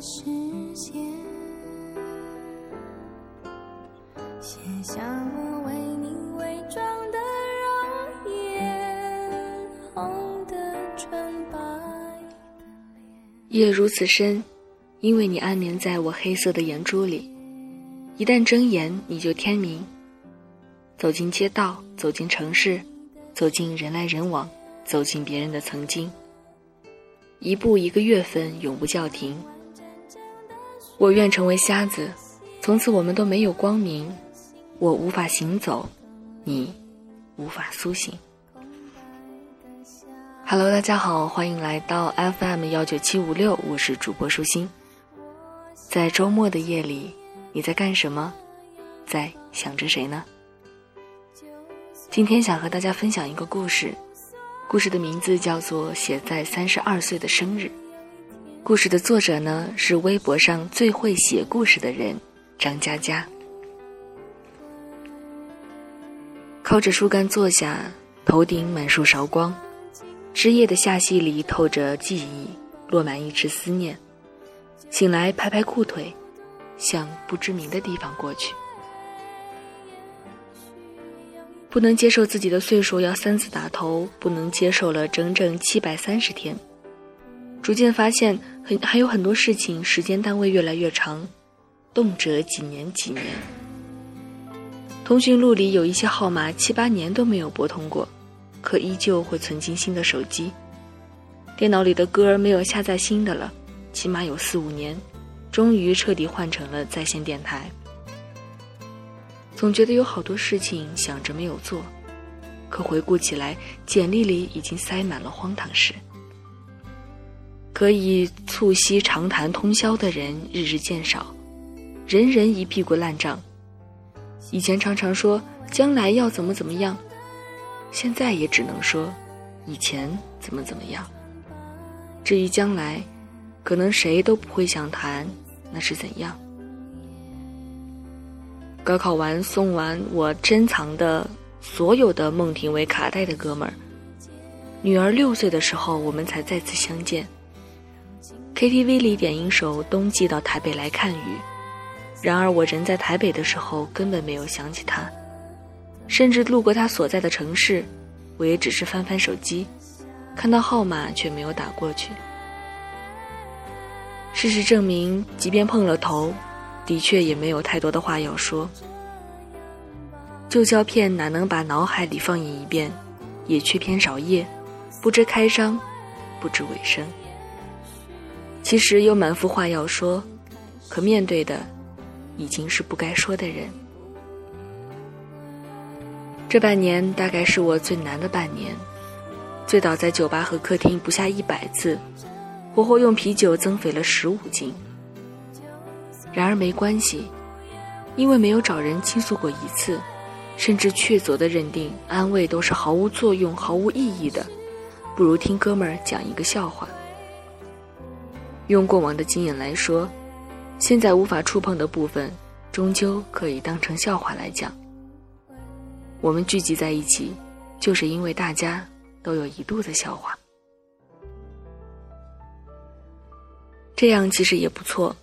视线，写下我为你伪装的容颜，红的纯白的夜如此深，因为你安眠在我黑色的眼珠里。一旦睁眼，你就天明。走进街道，走进城市，走进人来人往，走进别人的曾经。一步一个月份，永不叫停。我愿成为瞎子，从此我们都没有光明。我无法行走，你无法苏醒。Hello，大家好，欢迎来到 FM 幺九七五六，我是主播舒心。在周末的夜里，你在干什么？在想着谁呢？今天想和大家分享一个故事，故事的名字叫做《写在三十二岁的生日》。故事的作者呢是微博上最会写故事的人张嘉佳。靠着树干坐下，头顶满树韶光，枝叶的下隙里透着记忆，落满一池思念。醒来拍拍裤腿，向不知名的地方过去。不能接受自己的岁数要三次打头，不能接受了整整七百三十天。逐渐发现，很还有很多事情，时间单位越来越长，动辄几年几年。通讯录里有一些号码七八年都没有拨通过，可依旧会存进新的手机。电脑里的歌没有下载新的了，起码有四五年，终于彻底换成了在线电台。总觉得有好多事情想着没有做，可回顾起来，简历里已经塞满了荒唐事。可以促膝长谈通宵的人日日渐少，人人一屁股烂账。以前常常说将来要怎么怎么样，现在也只能说以前怎么怎么样。至于将来，可能谁都不会想谈那是怎样。高考完送完我珍藏的所有的孟庭苇卡带的哥们儿，女儿六岁的时候我们才再次相见。KTV 里点一首《冬季到台北来看雨》，然而我人在台北的时候根本没有想起他，甚至路过他所在的城市，我也只是翻翻手机，看到号码却没有打过去。事实证明，即便碰了头。的确也没有太多的话要说，旧胶片哪能把脑海里放映一遍，也缺篇少页，不知开张，不知尾声。其实有满腹话要说，可面对的已经是不该说的人。这半年大概是我最难的半年，醉倒在酒吧和客厅不下一百次，活活用啤酒增肥了十五斤。然而没关系，因为没有找人倾诉过一次，甚至确凿的认定安慰都是毫无作用、毫无意义的，不如听哥们儿讲一个笑话。用过往的经验来说，现在无法触碰的部分，终究可以当成笑话来讲。我们聚集在一起，就是因为大家都有一肚子笑话，这样其实也不错。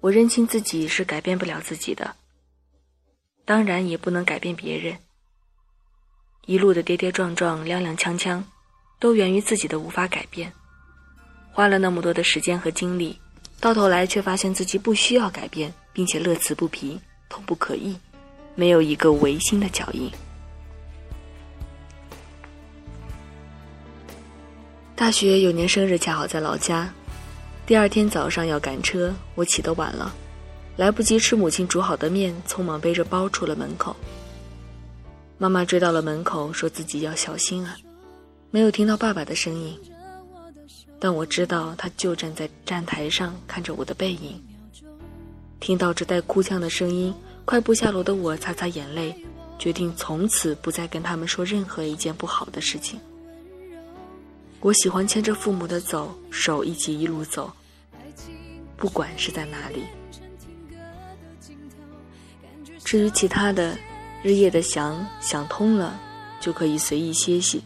我认清自己是改变不了自己的，当然也不能改变别人。一路的跌跌撞撞、踉踉跄跄，都源于自己的无法改变。花了那么多的时间和精力，到头来却发现自己不需要改变，并且乐此不疲、痛不可抑，没有一个违心的脚印。大学有年生日，恰好在老家。第二天早上要赶车，我起得晚了，来不及吃母亲煮好的面，匆忙背着包出了门口。妈妈追到了门口，说自己要小心啊，没有听到爸爸的声音，但我知道他就站在站台上看着我的背影。听到这带哭腔的声音，快步下楼的我擦擦眼泪，决定从此不再跟他们说任何一件不好的事情。我喜欢牵着父母的走，手一起一路走，不管是在哪里。至于其他的，日夜的想想通了，就可以随意歇息。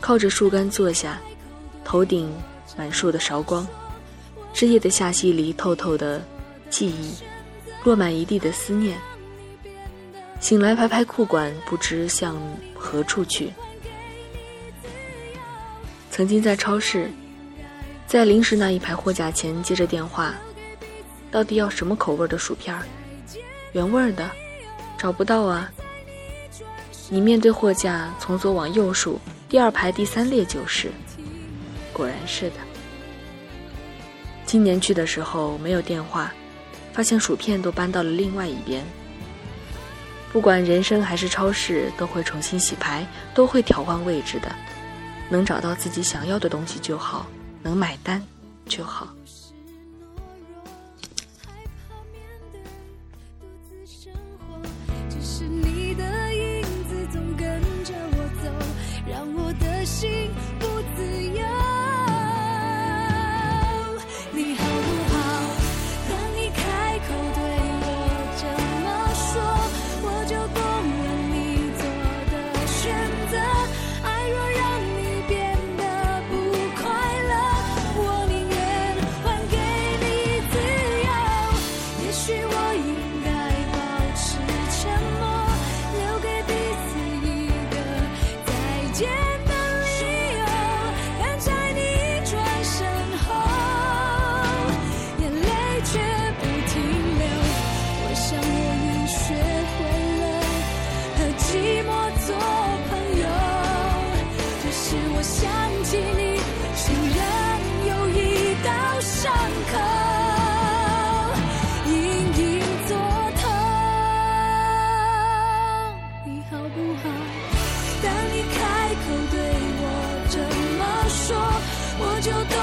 靠着树干坐下，头顶满树的韶光，枝叶的罅隙里透透的记忆，落满一地的思念。醒来拍拍裤管，不知向何处去。曾经在超市，在零食那一排货架前接着电话，到底要什么口味的薯片？原味的，找不到啊。你面对货架，从左往右数，第二排第三列就是，果然是的。今年去的时候没有电话发现薯片都搬到了另外一边。不管人生还是超市都会重新洗牌都会调换位置的。能找到自己想要的东西就好能买单就好。是你的影子总跟着我走让我的心当你开口对我这么说，我就。